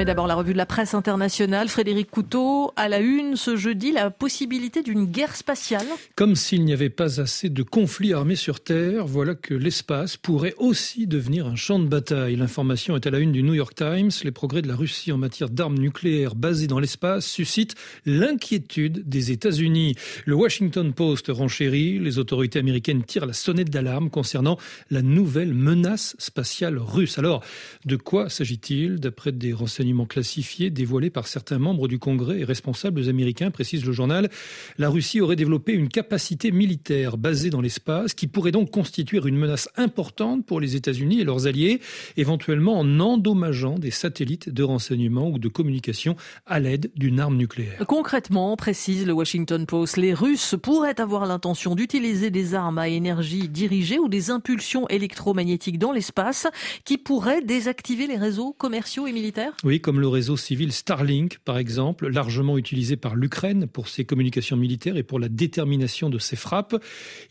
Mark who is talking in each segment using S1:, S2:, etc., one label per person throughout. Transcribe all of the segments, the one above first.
S1: Mais d'abord la revue de la presse internationale. Frédéric Couteau, à la une ce jeudi, la possibilité d'une guerre spatiale.
S2: Comme s'il n'y avait pas assez de conflits armés sur Terre, voilà que l'espace pourrait aussi devenir un champ de bataille. L'information est à la une du New York Times. Les progrès de la Russie en matière d'armes nucléaires basées dans l'espace suscitent l'inquiétude des États-Unis. Le Washington Post renchérit. Les autorités américaines tirent la sonnette d'alarme concernant la nouvelle menace spatiale russe. Alors, de quoi s'agit-il? D'après des renseignements classifiés dévoilés par certains membres du Congrès et responsables américains, précise le journal. La Russie aurait développé une capacité militaire basée dans l'espace qui pourrait donc constituer une menace importante pour les États-Unis et leurs alliés, éventuellement en endommageant des satellites de renseignement ou de communication à l'aide d'une arme nucléaire.
S1: Concrètement, précise le Washington Post, les Russes pourraient avoir l'intention d'utiliser des armes à énergie dirigée ou des impulsions électromagnétiques dans l'espace qui pourraient désactiver les réseaux commerciaux et militaires?
S2: Comme le réseau civil Starlink, par exemple, largement utilisé par l'Ukraine pour ses communications militaires et pour la détermination de ses frappes.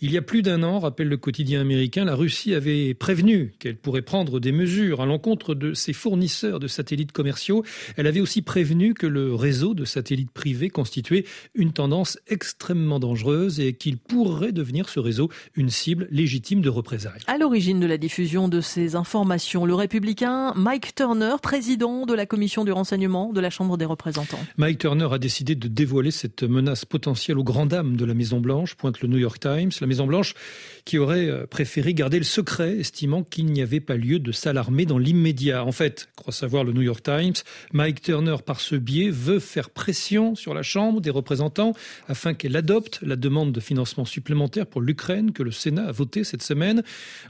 S2: Il y a plus d'un an, rappelle le quotidien américain, la Russie avait prévenu qu'elle pourrait prendre des mesures à l'encontre de ses fournisseurs de satellites commerciaux. Elle avait aussi prévenu que le réseau de satellites privés constituait une tendance extrêmement dangereuse et qu'il pourrait devenir ce réseau une cible légitime de représailles.
S1: À l'origine de la diffusion de ces informations, le républicain Mike Turner, président de la commission du renseignement de la Chambre des représentants.
S2: Mike Turner a décidé de dévoiler cette menace potentielle aux grandes dames de la Maison-Blanche, pointe le New York Times. La Maison-Blanche qui aurait euh, préféré garder le secret, estimant qu'il n'y avait pas lieu de s'alarmer dans l'immédiat. En fait, croit savoir le New York Times, Mike Turner, par ce biais, veut faire pression sur la Chambre des représentants afin qu'elle adopte la demande de financement supplémentaire pour l'Ukraine que le Sénat a voté cette semaine.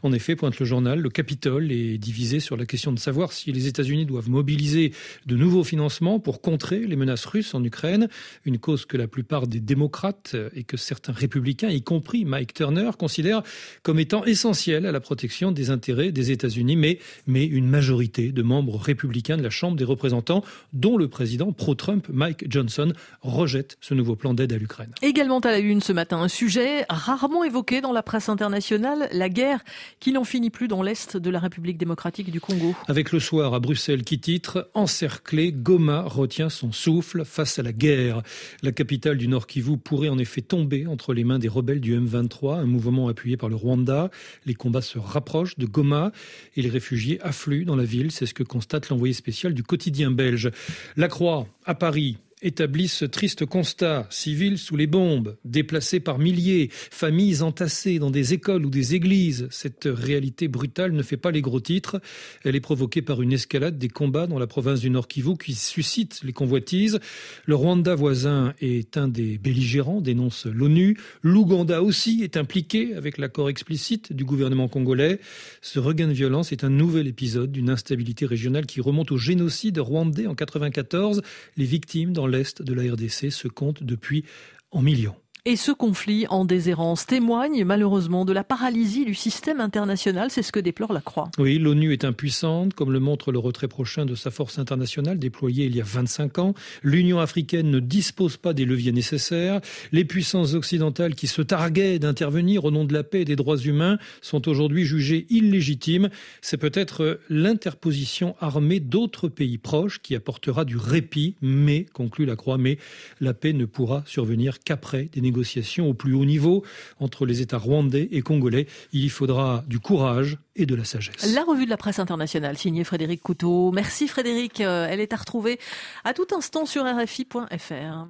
S2: En effet, pointe le journal, le Capitole est divisé sur la question de savoir si les États-Unis doivent mobiliser de nouveaux financements pour contrer les menaces russes en Ukraine, une cause que la plupart des démocrates et que certains républicains, y compris Mike Turner, considèrent comme étant essentielle à la protection des intérêts des États-Unis, mais, mais une majorité de membres républicains de la Chambre des représentants, dont le président pro-Trump Mike Johnson, rejette ce nouveau plan d'aide à l'Ukraine.
S1: Également à la une ce matin, un sujet rarement évoqué dans la presse internationale, la guerre qui n'en finit plus dans l'Est de la République démocratique du Congo.
S2: Avec le soir à Bruxelles qui titre encerclé, Goma retient son souffle face à la guerre. La capitale du Nord Kivu pourrait en effet tomber entre les mains des rebelles du M23, un mouvement appuyé par le Rwanda. Les combats se rapprochent de Goma et les réfugiés affluent dans la ville. C'est ce que constate l'envoyé spécial du quotidien belge. La Croix, à Paris, établissent ce triste constat. Civils sous les bombes, déplacés par milliers, familles entassées dans des écoles ou des églises. Cette réalité brutale ne fait pas les gros titres. Elle est provoquée par une escalade des combats dans la province du Nord Kivu qui suscite les convoitises. Le Rwanda voisin est un des belligérants, dénonce l'ONU. L'Ouganda aussi est impliqué avec l'accord explicite du gouvernement congolais. Ce regain de violence est un nouvel épisode d'une instabilité régionale qui remonte au génocide rwandais en 94. Les victimes dans l'est de la RDC se compte depuis en millions.
S1: Et ce conflit en déshérence témoigne malheureusement de la paralysie du système international, c'est ce que déplore la Croix.
S2: Oui, l'ONU est impuissante, comme le montre le retrait prochain de sa force internationale déployée il y a 25 ans. L'Union africaine ne dispose pas des leviers nécessaires. Les puissances occidentales qui se targuaient d'intervenir au nom de la paix et des droits humains sont aujourd'hui jugées illégitimes. C'est peut-être l'interposition armée d'autres pays proches qui apportera du répit, mais, conclut la Croix, mais la paix ne pourra survenir qu'après des négociations au plus haut niveau entre les États rwandais et congolais. Il y faudra du courage et de la sagesse.
S1: La revue de la presse internationale, signée Frédéric Couteau. Merci Frédéric. Euh, elle est à retrouver à tout instant sur RFI.fr.